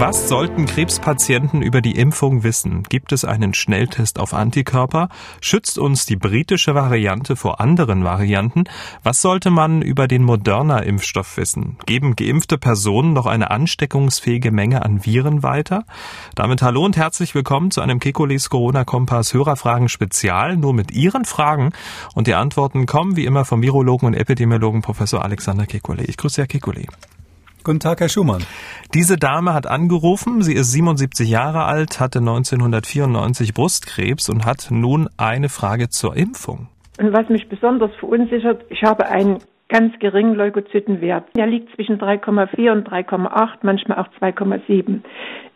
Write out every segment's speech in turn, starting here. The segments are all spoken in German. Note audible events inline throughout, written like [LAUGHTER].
Was sollten Krebspatienten über die Impfung wissen? Gibt es einen Schnelltest auf Antikörper? Schützt uns die britische Variante vor anderen Varianten? Was sollte man über den Moderna-Impfstoff wissen? Geben geimpfte Personen noch eine ansteckungsfähige Menge an Viren weiter? Damit hallo und herzlich willkommen zu einem Kekulis Corona-Kompass Hörerfragen Spezial, nur mit Ihren Fragen. Und die Antworten kommen wie immer vom Virologen und Epidemiologen Professor Alexander Kekulé. Ich grüße Herr Kekulé. Guten Tag, Herr Schumann. Diese Dame hat angerufen, sie ist 77 Jahre alt, hatte 1994 Brustkrebs und hat nun eine Frage zur Impfung. Und was mich besonders verunsichert, ich habe einen ganz geringen Leukozytenwert. Der liegt zwischen 3,4 und 3,8, manchmal auch 2,7.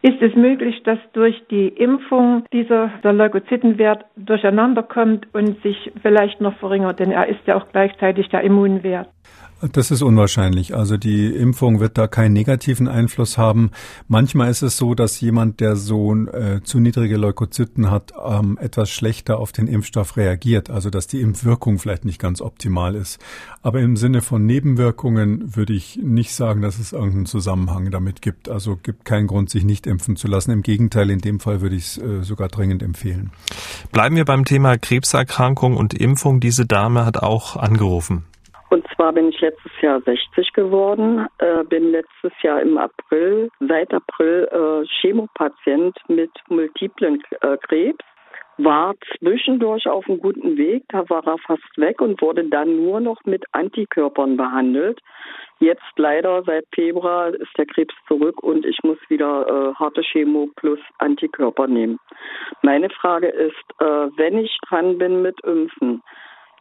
Ist es möglich, dass durch die Impfung dieser der Leukozytenwert durcheinander kommt und sich vielleicht noch verringert? Denn er ist ja auch gleichzeitig der Immunwert. Das ist unwahrscheinlich. Also die Impfung wird da keinen negativen Einfluss haben. Manchmal ist es so, dass jemand, der so äh, zu niedrige Leukozyten hat, ähm, etwas schlechter auf den Impfstoff reagiert. Also dass die Impfwirkung vielleicht nicht ganz optimal ist. Aber im Sinne von Nebenwirkungen würde ich nicht sagen, dass es irgendeinen Zusammenhang damit gibt. Also gibt keinen Grund, sich nicht impfen zu lassen. Im Gegenteil, in dem Fall würde ich es äh, sogar dringend empfehlen. Bleiben wir beim Thema Krebserkrankung und Impfung. Diese Dame hat auch angerufen. Und zwar bin ich letztes Jahr 60 geworden, äh, bin letztes Jahr im April, seit April äh, Chemopatient mit multiplen äh, Krebs, war zwischendurch auf einem guten Weg, da war er fast weg und wurde dann nur noch mit Antikörpern behandelt. Jetzt leider seit Februar ist der Krebs zurück und ich muss wieder äh, harte Chemo plus Antikörper nehmen. Meine Frage ist, äh, wenn ich dran bin mit Impfen,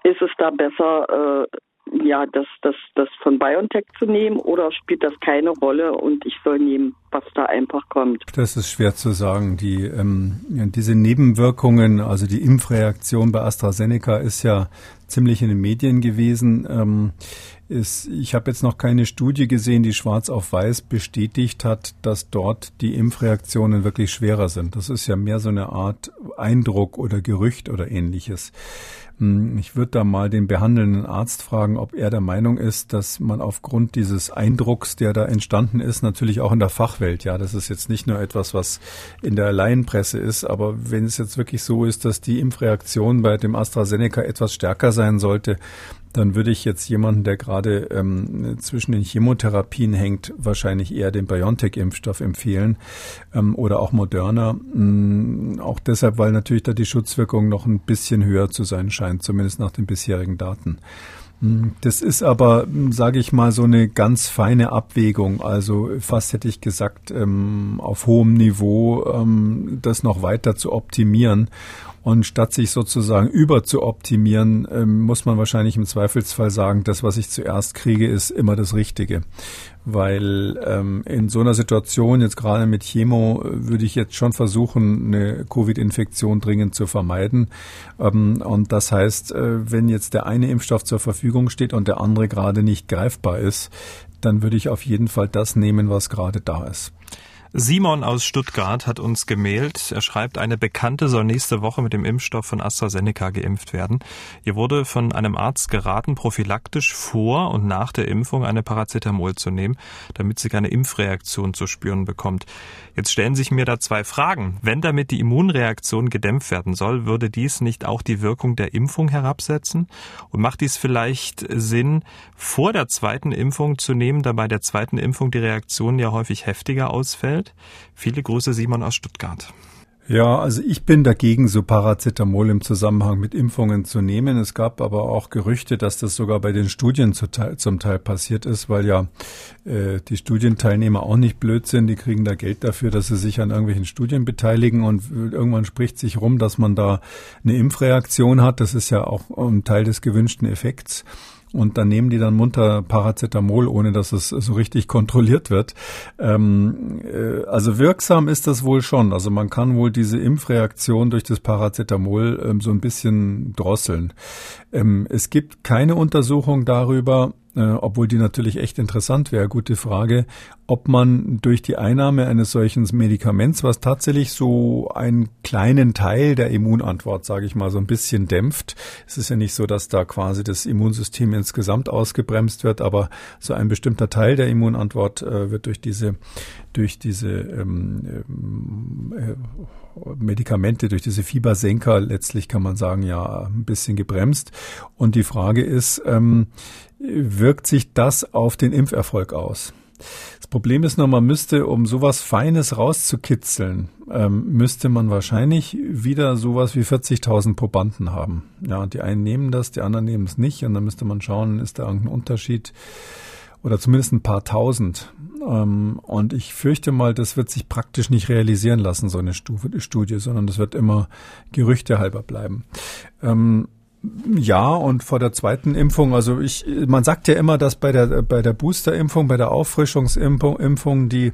ist es da besser, äh, ja, das, das, das von BioNTech zu nehmen oder spielt das keine Rolle und ich soll nehmen, was da einfach kommt? Das ist schwer zu sagen. Die, ähm, diese Nebenwirkungen, also die Impfreaktion bei AstraZeneca ist ja ziemlich in den Medien gewesen. Ähm, ist, ich habe jetzt noch keine Studie gesehen, die schwarz auf weiß bestätigt hat, dass dort die Impfreaktionen wirklich schwerer sind. Das ist ja mehr so eine Art Eindruck oder Gerücht oder ähnliches. Hm, ich würde da mal den behandelnden Arzt fragen, ob er der Meinung ist, dass man aufgrund dieses Eindrucks, der da entstanden ist, natürlich auch in der Fachwelt, ja, das ist jetzt nicht nur etwas, was in der Laienpresse ist, aber wenn es jetzt wirklich so ist, dass die Impfreaktion bei dem AstraZeneca etwas stärker sein sollte, dann würde ich jetzt jemanden, der gerade ähm, zwischen den Chemotherapien hängt, wahrscheinlich eher den BioNTech-Impfstoff empfehlen ähm, oder auch Moderna. Ähm, auch deshalb, weil natürlich da die Schutzwirkung noch ein bisschen höher zu sein scheint, zumindest nach den bisherigen Daten. Mm, das ist aber, mm, sage ich mal, so eine ganz feine Abwägung. Also fast hätte ich gesagt, ähm, auf hohem Niveau ähm, das noch weiter zu optimieren. Und statt sich sozusagen über zu optimieren, ähm, muss man wahrscheinlich im Zweifelsfall sagen, das, was ich zuerst kriege, ist immer das Richtige. Weil ähm, in so einer Situation, jetzt gerade mit Chemo, würde ich jetzt schon versuchen, eine Covid-Infektion dringend zu vermeiden. Ähm, und das heißt, äh, wenn jetzt der eine Impfstoff zur Verfügung steht und der andere gerade nicht greifbar ist, dann würde ich auf jeden Fall das nehmen, was gerade da ist. Simon aus Stuttgart hat uns gemailt. Er schreibt, eine Bekannte soll nächste Woche mit dem Impfstoff von AstraZeneca geimpft werden. Ihr wurde von einem Arzt geraten, prophylaktisch vor und nach der Impfung eine Paracetamol zu nehmen, damit sie keine Impfreaktion zu spüren bekommt. Jetzt stellen sich mir da zwei Fragen. Wenn damit die Immunreaktion gedämpft werden soll, würde dies nicht auch die Wirkung der Impfung herabsetzen? Und macht dies vielleicht Sinn, vor der zweiten Impfung zu nehmen, da bei der zweiten Impfung die Reaktion ja häufig heftiger ausfällt? Welt. Viele Grüße, Simon aus Stuttgart. Ja, also ich bin dagegen, so Paracetamol im Zusammenhang mit Impfungen zu nehmen. Es gab aber auch Gerüchte, dass das sogar bei den Studien zum Teil, zum Teil passiert ist, weil ja äh, die Studienteilnehmer auch nicht blöd sind. Die kriegen da Geld dafür, dass sie sich an irgendwelchen Studien beteiligen und irgendwann spricht sich rum, dass man da eine Impfreaktion hat. Das ist ja auch ein Teil des gewünschten Effekts und dann nehmen die dann munter Paracetamol, ohne dass es so richtig kontrolliert wird. Ähm, äh, also wirksam ist das wohl schon. Also man kann wohl diese Impfreaktion durch das Paracetamol ähm, so ein bisschen drosseln. Ähm, es gibt keine Untersuchung darüber, äh, obwohl die natürlich echt interessant wäre, gute Frage, ob man durch die Einnahme eines solchen Medikaments, was tatsächlich so einen kleinen Teil der Immunantwort, sage ich mal, so ein bisschen dämpft. Es ist ja nicht so, dass da quasi das Immunsystem insgesamt ausgebremst wird, aber so ein bestimmter Teil der Immunantwort äh, wird durch diese durch diese ähm, ähm äh, Medikamente, durch diese Fiebersenker letztlich kann man sagen, ja, ein bisschen gebremst. Und die Frage ist, ähm, wirkt sich das auf den Impferfolg aus? Das Problem ist nur, man müsste, um sowas Feines rauszukitzeln, ähm, müsste man wahrscheinlich wieder sowas wie 40.000 Probanden haben. Ja, die einen nehmen das, die anderen nehmen es nicht. Und dann müsste man schauen, ist da irgendein Unterschied oder zumindest ein paar tausend. Ähm, und ich fürchte mal, das wird sich praktisch nicht realisieren lassen, so eine Studie, sondern das wird immer Gerüchte halber bleiben. Ähm, ja, und vor der zweiten Impfung, also ich, man sagt ja immer, dass bei der bei der Boosterimpfung, bei der Auffrischungsimpfung Impfung die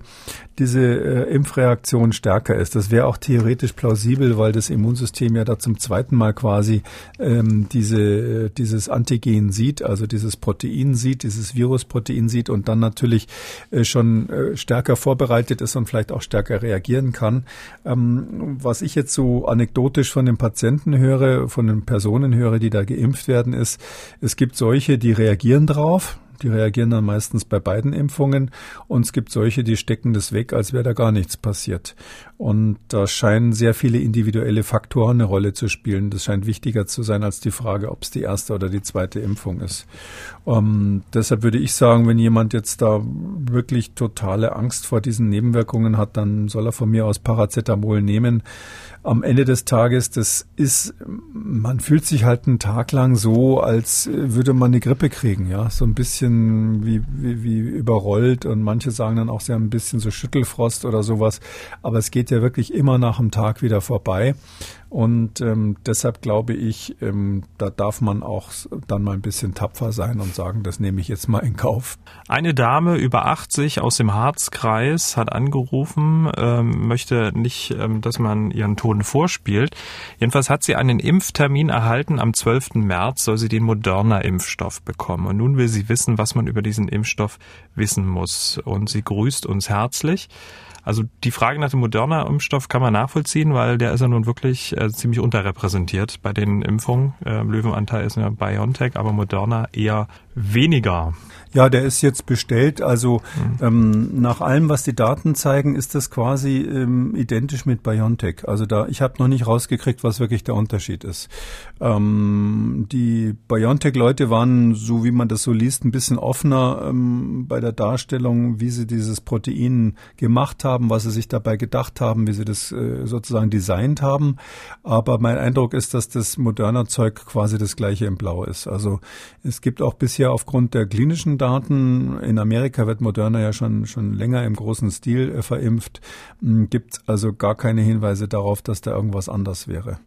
diese äh, Impfreaktion stärker ist. Das wäre auch theoretisch plausibel, weil das Immunsystem ja da zum zweiten Mal quasi ähm, diese äh, dieses Antigen sieht, also dieses Protein sieht, dieses Virusprotein sieht und dann natürlich äh, schon äh, stärker vorbereitet ist und vielleicht auch stärker reagieren kann. Ähm, was ich jetzt so anekdotisch von den Patienten höre, von den Personen höre, die da geimpft werden, ist, es gibt solche, die reagieren drauf. Die reagieren dann meistens bei beiden Impfungen und es gibt solche, die stecken das weg, als wäre da gar nichts passiert. Und da scheinen sehr viele individuelle Faktoren eine Rolle zu spielen. Das scheint wichtiger zu sein als die Frage, ob es die erste oder die zweite Impfung ist. Ähm, deshalb würde ich sagen, wenn jemand jetzt da wirklich totale Angst vor diesen Nebenwirkungen hat, dann soll er von mir aus Paracetamol nehmen am Ende des Tages, das ist, man fühlt sich halt einen Tag lang so, als würde man eine Grippe kriegen, ja, so ein bisschen wie, wie, wie überrollt und manche sagen dann auch, sie haben ein bisschen so Schüttelfrost oder sowas, aber es geht ja wirklich immer nach dem Tag wieder vorbei und ähm, deshalb glaube ich, ähm, da darf man auch dann mal ein bisschen tapfer sein und sagen, das nehme ich jetzt mal in Kauf. Eine Dame über 80 aus dem Harzkreis hat angerufen, ähm, möchte nicht, ähm, dass man ihren Ton vorspielt. Jedenfalls hat sie einen Impftermin erhalten. Am 12. März soll sie den Moderna-Impfstoff bekommen. Und nun will sie wissen, was man über diesen Impfstoff wissen muss. Und sie grüßt uns herzlich. Also die Frage nach dem moderner Impfstoff kann man nachvollziehen, weil der ist ja nun wirklich äh, ziemlich unterrepräsentiert bei den Impfungen. Äh, Löwenanteil ist ja BioNTech, aber Moderna eher weniger. Ja, der ist jetzt bestellt. Also mhm. ähm, nach allem, was die Daten zeigen, ist das quasi ähm, identisch mit BioNTech. Also da, ich habe noch nicht rausgekriegt, was wirklich der Unterschied ist. Ähm, die BioNTech-Leute waren, so wie man das so liest, ein bisschen offener ähm, bei der Darstellung, wie sie dieses Protein gemacht haben, was sie sich dabei gedacht haben, wie sie das äh, sozusagen designt haben. Aber mein Eindruck ist, dass das moderner Zeug quasi das gleiche in Blau ist. Also es gibt auch bisher aufgrund der klinischen Daten, in Amerika wird Moderna ja schon, schon länger im großen Stil äh, verimpft, hm, gibt also gar keine Hinweise darauf, dass da irgendwas anders wäre.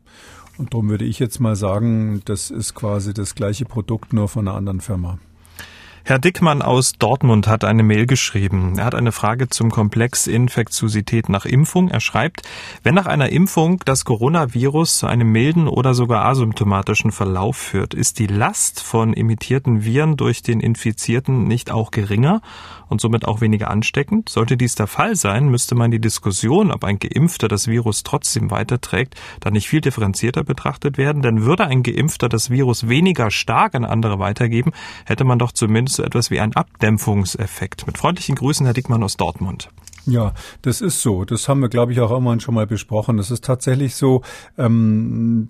Und darum würde ich jetzt mal sagen, das ist quasi das gleiche Produkt, nur von einer anderen Firma. Herr Dickmann aus Dortmund hat eine Mail geschrieben. Er hat eine Frage zum Komplex Infektiosität nach Impfung. Er schreibt, wenn nach einer Impfung das Coronavirus zu einem milden oder sogar asymptomatischen Verlauf führt, ist die Last von imitierten Viren durch den Infizierten nicht auch geringer und somit auch weniger ansteckend? Sollte dies der Fall sein, müsste man die Diskussion, ob ein Geimpfter das Virus trotzdem weiterträgt, dann nicht viel differenzierter betrachtet werden, denn würde ein Geimpfter das Virus weniger stark an andere weitergeben, hätte man doch zumindest so etwas wie einen Abdämpfungseffekt. Mit freundlichen Grüßen, Herr Dickmann aus Dortmund. Ja, das ist so. Das haben wir, glaube ich, auch irgendwann schon mal besprochen. Das ist tatsächlich so. Ähm,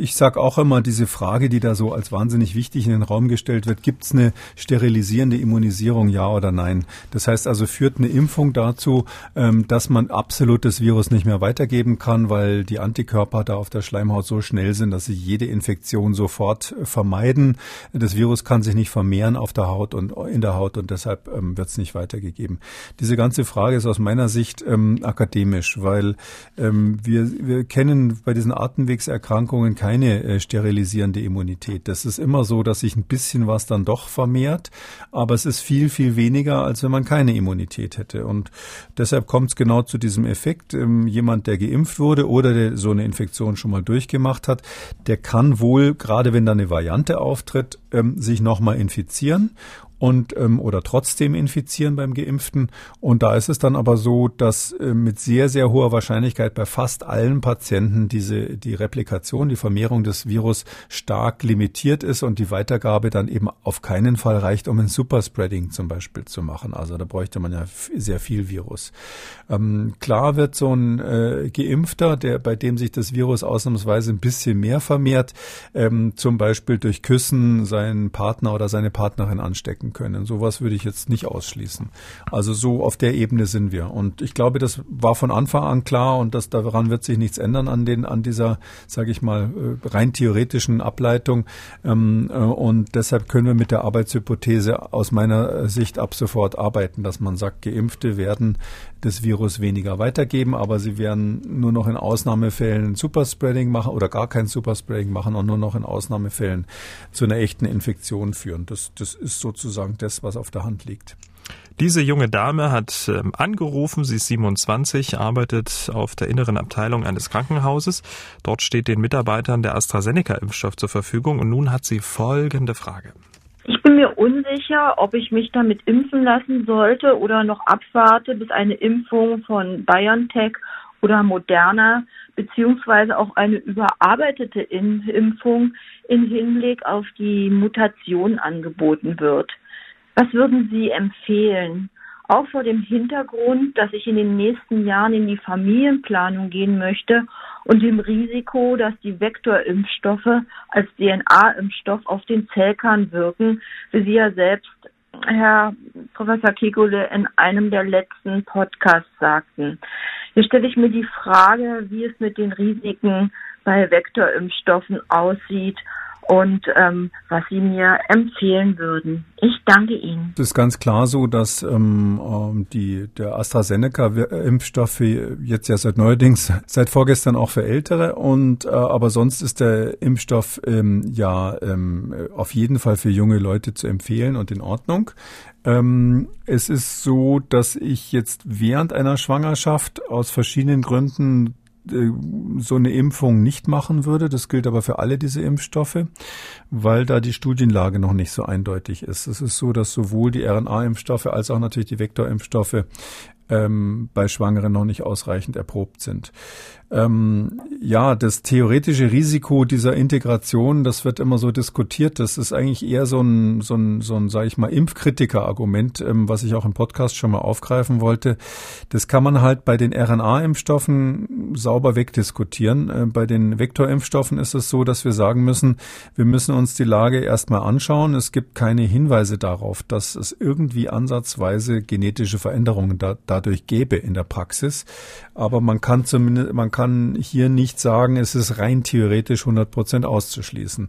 ich sage auch immer diese Frage, die da so als wahnsinnig wichtig in den Raum gestellt wird: Gibt es eine sterilisierende Immunisierung, ja oder nein? Das heißt also, führt eine Impfung dazu, ähm, dass man absolut das Virus nicht mehr weitergeben kann, weil die Antikörper da auf der Schleimhaut so schnell sind, dass sie jede Infektion sofort vermeiden. Das Virus kann sich nicht vermehren auf der Haut und in der Haut und deshalb ähm, wird es nicht weitergegeben. Diese ganze Frage Frage ist aus meiner Sicht ähm, akademisch, weil ähm, wir, wir kennen bei diesen Atemwegserkrankungen keine äh, sterilisierende Immunität. Das ist immer so, dass sich ein bisschen was dann doch vermehrt, aber es ist viel, viel weniger, als wenn man keine Immunität hätte. Und deshalb kommt es genau zu diesem Effekt. Ähm, jemand, der geimpft wurde oder der so eine Infektion schon mal durchgemacht hat, der kann wohl, gerade wenn da eine Variante auftritt, ähm, sich nochmal infizieren und ähm, oder trotzdem infizieren beim Geimpften. Und da ist es dann aber so, dass äh, mit sehr, sehr hoher Wahrscheinlichkeit bei fast allen Patienten diese die Replikation, die Vermehrung des Virus stark limitiert ist und die Weitergabe dann eben auf keinen Fall reicht, um ein Superspreading zum Beispiel zu machen. Also da bräuchte man ja sehr viel Virus. Ähm, klar wird so ein äh, Geimpfter, der bei dem sich das Virus ausnahmsweise ein bisschen mehr vermehrt, ähm, zum Beispiel durch Küssen seinen Partner oder seine Partnerin anstecken werden können. Sowas würde ich jetzt nicht ausschließen. Also so auf der Ebene sind wir. Und ich glaube, das war von Anfang an klar und das, daran wird sich nichts ändern an den, an dieser, sage ich mal, äh, rein theoretischen Ableitung. Ähm, äh, und deshalb können wir mit der Arbeitshypothese aus meiner Sicht ab sofort arbeiten, dass man sagt, Geimpfte werden das Virus weniger weitergeben, aber sie werden nur noch in Ausnahmefällen Superspreading machen oder gar kein Superspreading machen und nur noch in Ausnahmefällen zu einer echten Infektion führen. Das, das ist sozusagen das, was auf der Hand liegt. Diese junge Dame hat ähm, angerufen, sie ist 27, arbeitet auf der inneren Abteilung eines Krankenhauses. Dort steht den Mitarbeitern der AstraZeneca-Impfstoff zur Verfügung und nun hat sie folgende Frage. Ich bin mir unsicher, ob ich mich damit impfen lassen sollte oder noch abwarte, bis eine Impfung von BioNTech oder Moderna beziehungsweise auch eine überarbeitete Impfung in Hinblick auf die Mutation angeboten wird. Was würden Sie empfehlen? Auch vor dem Hintergrund, dass ich in den nächsten Jahren in die Familienplanung gehen möchte und dem Risiko, dass die Vektorimpfstoffe als DNA-Impfstoff auf den Zellkern wirken, wie Sie ja selbst, Herr Professor Kegule, in einem der letzten Podcasts sagten. Hier stelle ich mir die Frage, wie es mit den Risiken bei Vektorimpfstoffen aussieht und ähm, was Sie mir empfehlen würden. Ich danke Ihnen. Es ist ganz klar so, dass ähm, ähm die, der AstraZeneca-Impfstoff jetzt ja seit neuerdings, [LAUGHS] seit vorgestern auch für Ältere und äh, aber sonst ist der Impfstoff ähm, ja auf jeden Fall für junge Leute zu empfehlen und in Ordnung. Ähm, es ist so, dass ich jetzt während einer Schwangerschaft aus verschiedenen Gründen so eine Impfung nicht machen würde. Das gilt aber für alle diese Impfstoffe, weil da die Studienlage noch nicht so eindeutig ist. Es ist so, dass sowohl die RNA-Impfstoffe als auch natürlich die Vektorimpfstoffe ähm, bei Schwangeren noch nicht ausreichend erprobt sind. Ähm, ja, das theoretische Risiko dieser Integration, das wird immer so diskutiert. Das ist eigentlich eher so ein, so ein, so ein sage ich mal, Impfkritiker-Argument, ähm, was ich auch im Podcast schon mal aufgreifen wollte. Das kann man halt bei den RNA-Impfstoffen sauber wegdiskutieren. Äh, bei den Vektorimpfstoffen ist es so, dass wir sagen müssen, wir müssen uns die Lage erstmal anschauen. Es gibt keine Hinweise darauf, dass es irgendwie ansatzweise genetische Veränderungen da, dadurch gäbe in der Praxis. Aber man kann zumindest, man kann hier nicht sagen, es ist rein theoretisch 100 Prozent auszuschließen.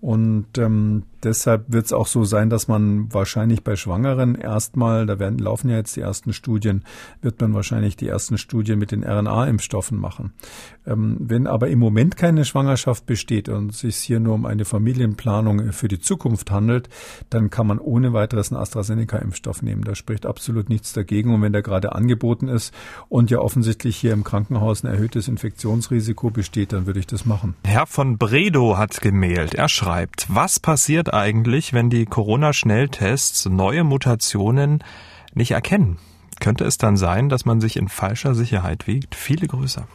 Und ähm, deshalb wird es auch so sein, dass man wahrscheinlich bei Schwangeren erstmal, da werden laufen ja jetzt die ersten Studien, wird man wahrscheinlich die ersten Studien mit den RNA-Impfstoffen machen. Ähm, wenn aber im Moment keine Schwangerschaft besteht und es sich hier nur um eine Familienplanung für die Zukunft handelt, dann kann man ohne weiteres einen AstraZeneca-Impfstoff nehmen. Da spricht absolut nichts dagegen. Und wenn der gerade angeboten ist und ja offensichtlich hier im Krankenhaus ein erhöhtes Infektionsrisiko besteht, dann würde ich das machen. Herr von Bredow hat gemeldet. Was passiert eigentlich, wenn die Corona-Schnelltests neue Mutationen nicht erkennen? Könnte es dann sein, dass man sich in falscher Sicherheit wiegt? Viele Grüße.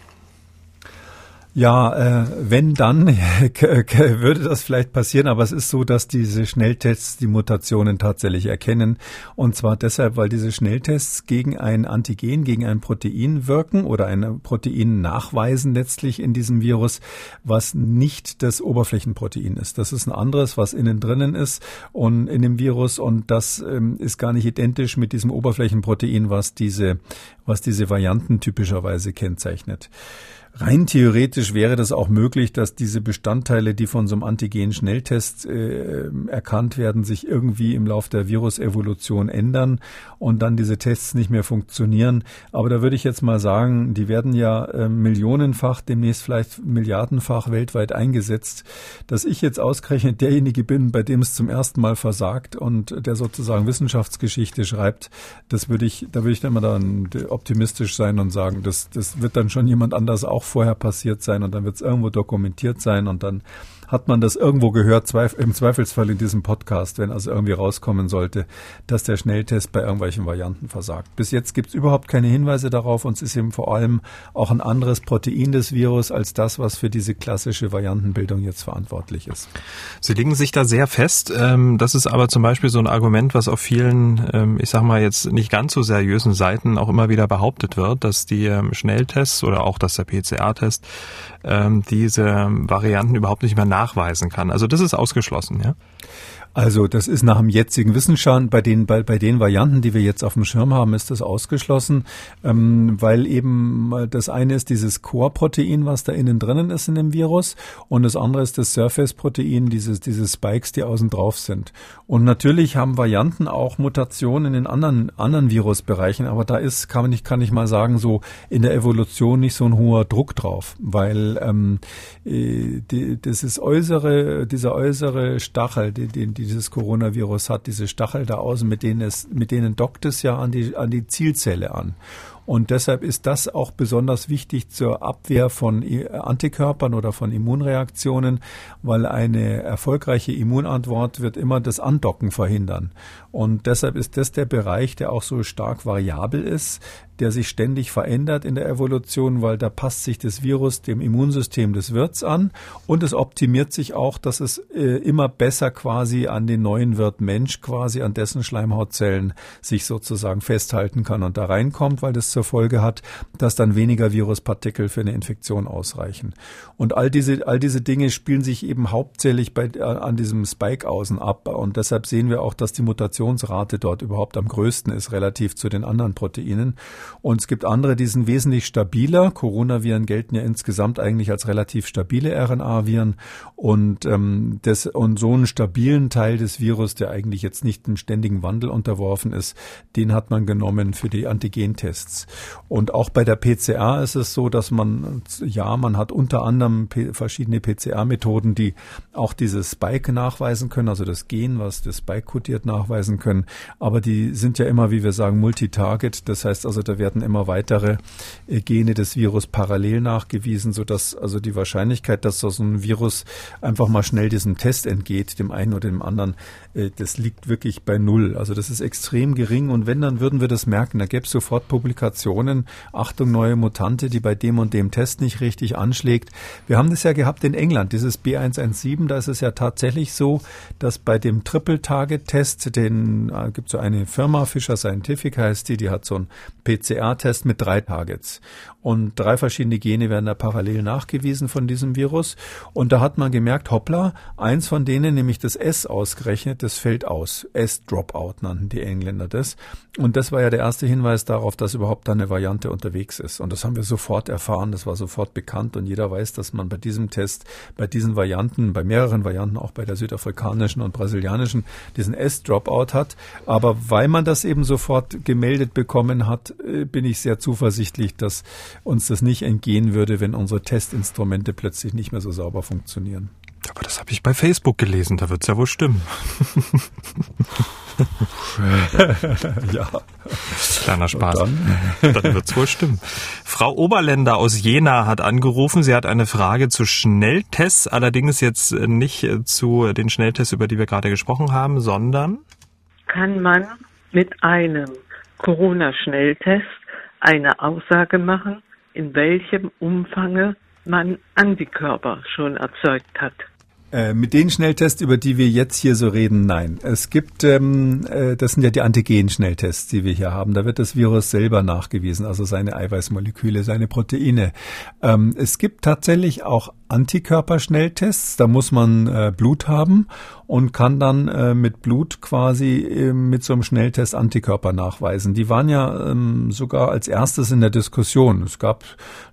Ja, äh, wenn dann [LAUGHS] würde das vielleicht passieren, aber es ist so, dass diese Schnelltests die Mutationen tatsächlich erkennen. Und zwar deshalb, weil diese Schnelltests gegen ein Antigen, gegen ein Protein wirken oder ein Protein nachweisen letztlich in diesem Virus, was nicht das Oberflächenprotein ist. Das ist ein anderes, was innen drinnen ist und in dem Virus und das ähm, ist gar nicht identisch mit diesem Oberflächenprotein, was diese, was diese Varianten typischerweise kennzeichnet. Rein theoretisch wäre das auch möglich, dass diese Bestandteile, die von so einem Antigen-Schnelltest äh, erkannt werden, sich irgendwie im Laufe der Virusevolution ändern und dann diese Tests nicht mehr funktionieren. Aber da würde ich jetzt mal sagen, die werden ja äh, millionenfach, demnächst vielleicht milliardenfach weltweit eingesetzt. Dass ich jetzt ausgerechnet derjenige bin, bei dem es zum ersten Mal versagt und der sozusagen Wissenschaftsgeschichte schreibt, das würde ich, da würde ich dann immer dann optimistisch sein und sagen, das, das wird dann schon jemand anders auch vorher passiert sein und dann wird es irgendwo dokumentiert sein und dann hat man das irgendwo gehört, im Zweifelsfall in diesem Podcast, wenn also irgendwie rauskommen sollte, dass der Schnelltest bei irgendwelchen Varianten versagt. Bis jetzt gibt es überhaupt keine Hinweise darauf und es ist eben vor allem auch ein anderes Protein des Virus als das, was für diese klassische Variantenbildung jetzt verantwortlich ist. Sie legen sich da sehr fest. Ähm, das ist aber zum Beispiel so ein Argument, was auf vielen, ähm, ich sag mal jetzt nicht ganz so seriösen Seiten auch immer wieder behauptet wird, dass die ähm, Schnelltests oder auch dass der PCR-Test diese Varianten überhaupt nicht mehr nach nachweisen kann. Also das ist ausgeschlossen, ja? Also das ist nach dem jetzigen Wissensstand. Bei den bei, bei den Varianten, die wir jetzt auf dem Schirm haben, ist das ausgeschlossen, ähm, weil eben das eine ist dieses Core-Protein, was da innen drinnen ist in dem Virus, und das andere ist das Surface-Protein, dieses diese Spikes, die außen drauf sind. Und natürlich haben Varianten auch Mutationen in anderen anderen Virusbereichen, aber da ist kann nicht kann ich mal sagen so in der Evolution nicht so ein hoher Druck drauf, weil ähm, äh, die, das ist äußere dieser äußere Stachel, die, die dieses Coronavirus hat, diese Stachel da außen, mit denen es, mit denen dockt es ja an die, an die Zielzelle an. Und deshalb ist das auch besonders wichtig zur Abwehr von Antikörpern oder von Immunreaktionen, weil eine erfolgreiche Immunantwort wird immer das Andocken verhindern. Und deshalb ist das der Bereich, der auch so stark variabel ist, der sich ständig verändert in der Evolution, weil da passt sich das Virus dem Immunsystem des Wirts an und es optimiert sich auch, dass es äh, immer besser quasi an den neuen Wirt Mensch, quasi an dessen Schleimhautzellen sich sozusagen festhalten kann und da reinkommt, weil das zur Folge hat, dass dann weniger Viruspartikel für eine Infektion ausreichen. Und all diese, all diese Dinge spielen sich eben hauptsächlich bei, an diesem Spike außen ab. Und deshalb sehen wir auch, dass die Mutationsrate dort überhaupt am größten ist, relativ zu den anderen Proteinen. Und es gibt andere, die sind wesentlich stabiler. Coronaviren gelten ja insgesamt eigentlich als relativ stabile RNA-Viren. Und, ähm, das, und so einen stabilen Teil des Virus, der eigentlich jetzt nicht einem ständigen Wandel unterworfen ist, den hat man genommen für die Antigentests. Und auch bei der PCR ist es so, dass man, ja, man hat unter anderem verschiedene PCR-Methoden, die auch dieses Spike nachweisen können, also das Gen, was das Spike kodiert, nachweisen können. Aber die sind ja immer, wie wir sagen, Multitarget. Das heißt also, da werden immer weitere äh, Gene des Virus parallel nachgewiesen, sodass also die Wahrscheinlichkeit, dass so ein Virus einfach mal schnell diesem Test entgeht, dem einen oder dem anderen, äh, das liegt wirklich bei Null. Also das ist extrem gering. Und wenn, dann würden wir das merken. Da gäbe es sofort Publikationen Achtung, neue Mutante, die bei dem und dem Test nicht richtig anschlägt. Wir haben das ja gehabt in England, dieses B117, da ist es ja tatsächlich so, dass bei dem Triple-Target-Test, den äh, gibt so eine Firma, Fisher Scientific heißt die, die hat so einen PCR-Test mit drei Targets. Und drei verschiedene Gene werden da parallel nachgewiesen von diesem Virus. Und da hat man gemerkt, hoppla, eins von denen, nämlich das S ausgerechnet, das fällt aus. S-Dropout nannten die Engländer das. Und das war ja der erste Hinweis darauf, dass überhaupt da eine Variante unterwegs ist. Und das haben wir sofort erfahren, das war sofort bekannt und jeder weiß, dass man bei diesem Test, bei diesen Varianten, bei mehreren Varianten, auch bei der südafrikanischen und brasilianischen, diesen S-Dropout hat. Aber weil man das eben sofort gemeldet bekommen hat, bin ich sehr zuversichtlich, dass uns das nicht entgehen würde, wenn unsere Testinstrumente plötzlich nicht mehr so sauber funktionieren. Aber das habe ich bei Facebook gelesen, da wird es ja wohl stimmen. [LAUGHS] ja. Kleiner Spaß. dann, dann wird es wohl stimmen. Frau Oberländer aus Jena hat angerufen. Sie hat eine Frage zu Schnelltests, allerdings jetzt nicht zu den Schnelltests, über die wir gerade gesprochen haben, sondern kann man mit einem Corona-Schnelltest eine Aussage machen, in welchem Umfange man Antikörper schon erzeugt hat. Äh, mit den Schnelltests, über die wir jetzt hier so reden, nein. Es gibt, ähm, äh, das sind ja die Antigen-Schnelltests, die wir hier haben. Da wird das Virus selber nachgewiesen, also seine Eiweißmoleküle, seine Proteine. Ähm, es gibt tatsächlich auch Antikörperschnelltests. Da muss man äh, Blut haben und kann dann äh, mit Blut quasi äh, mit so einem Schnelltest Antikörper nachweisen. Die waren ja ähm, sogar als erstes in der Diskussion. Es gab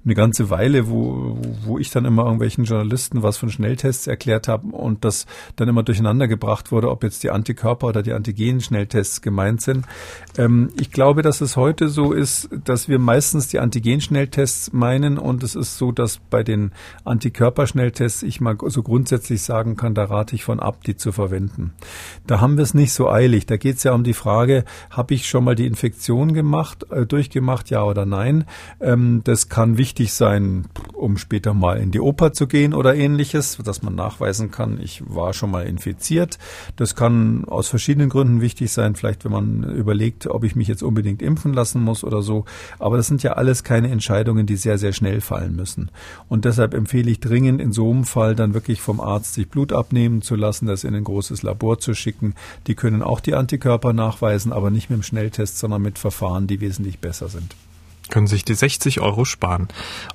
eine ganze Weile, wo, wo ich dann immer irgendwelchen Journalisten was von Schnelltests erklärt habe und das dann immer durcheinander gebracht wurde, ob jetzt die Antikörper oder die Antigen-Schnelltests gemeint sind. Ähm, ich glaube, dass es heute so ist, dass wir meistens die Antigen-Schnelltests meinen und es ist so, dass bei den Antikörperschnelltests ich mal so grundsätzlich sagen kann, da rate ich von ab, die zu verwenden. Da haben wir es nicht so eilig. Da geht es ja um die Frage, habe ich schon mal die Infektion gemacht, äh, durchgemacht, ja oder nein? Ähm, das kann wichtig sein, um später mal in die Oper zu gehen oder ähnliches, dass man nachweisen kann, ich war schon mal infiziert. Das kann aus verschiedenen Gründen wichtig sein, vielleicht wenn man überlegt, ob ich mich jetzt unbedingt impfen lassen muss oder so. Aber das sind ja alles keine Entscheidungen, die sehr, sehr schnell fallen müssen. Und deshalb empfehle ich dringend in so einem Fall dann wirklich vom Arzt sich Blut abnehmen zu lassen, das in ein großes Labor zu schicken. Die können auch die Antikörper nachweisen, aber nicht mit dem Schnelltest, sondern mit Verfahren, die wesentlich besser sind können sich die 60 Euro sparen.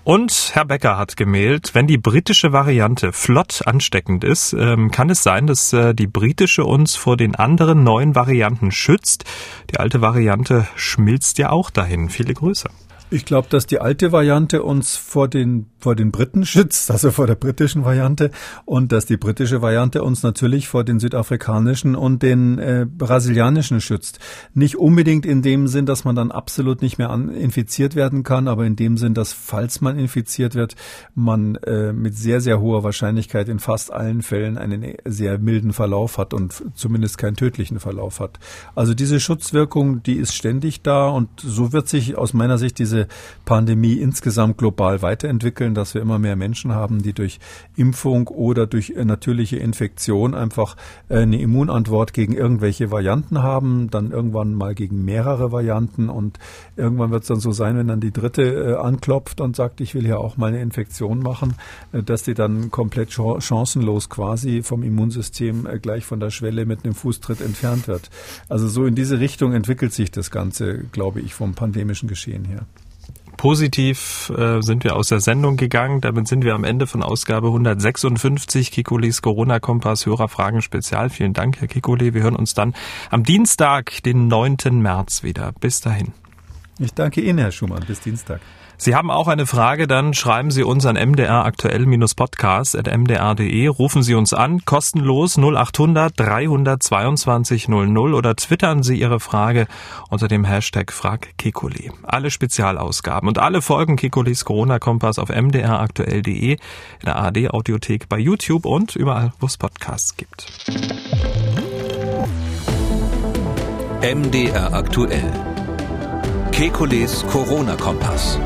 Und Herr Becker hat gemeldet, wenn die britische Variante flott ansteckend ist, ähm, kann es sein, dass äh, die britische uns vor den anderen neuen Varianten schützt. Die alte Variante schmilzt ja auch dahin. Viele Grüße. Ich glaube, dass die alte Variante uns vor den, vor den Briten [LAUGHS] schützt, also vor der britischen Variante, und dass die britische Variante uns natürlich vor den südafrikanischen und den äh, brasilianischen schützt. Nicht unbedingt in dem Sinn, dass man dann absolut nicht mehr an, infiziert werden kann, aber in dem Sinn, dass falls man infiziert wird, man äh, mit sehr, sehr hoher Wahrscheinlichkeit in fast allen Fällen einen sehr milden Verlauf hat und zumindest keinen tödlichen Verlauf hat. Also diese Schutzwirkung, die ist ständig da und so wird sich aus meiner Sicht diese diese Pandemie insgesamt global weiterentwickeln, dass wir immer mehr Menschen haben, die durch Impfung oder durch äh, natürliche Infektion einfach äh, eine Immunantwort gegen irgendwelche Varianten haben, dann irgendwann mal gegen mehrere Varianten und irgendwann wird es dann so sein, wenn dann die dritte äh, anklopft und sagt, ich will hier auch mal eine Infektion machen, dass die dann komplett chancenlos quasi vom Immunsystem gleich von der Schwelle mit einem Fußtritt entfernt wird. Also so in diese Richtung entwickelt sich das Ganze, glaube ich, vom pandemischen Geschehen her. Positiv äh, sind wir aus der Sendung gegangen. Damit sind wir am Ende von Ausgabe 156 Kikulis Corona-Kompass Hörerfragen Spezial. Vielen Dank, Herr Kikuli. Wir hören uns dann am Dienstag, den 9. März wieder. Bis dahin. Ich danke Ihnen, Herr Schumann. Bis Dienstag. Sie haben auch eine Frage, dann schreiben Sie uns an mdr aktuell-podcast.mdr.de, rufen Sie uns an, kostenlos 0800 322 00 oder twittern Sie Ihre Frage unter dem Hashtag FragKikuli. Alle Spezialausgaben und alle Folgen Kikulis Corona-Kompass auf mdraktuell.de, in der ARD-Audiothek, bei YouTube und überall, wo es Podcasts gibt. MDR aktuell. Kekules Corona-Kompass.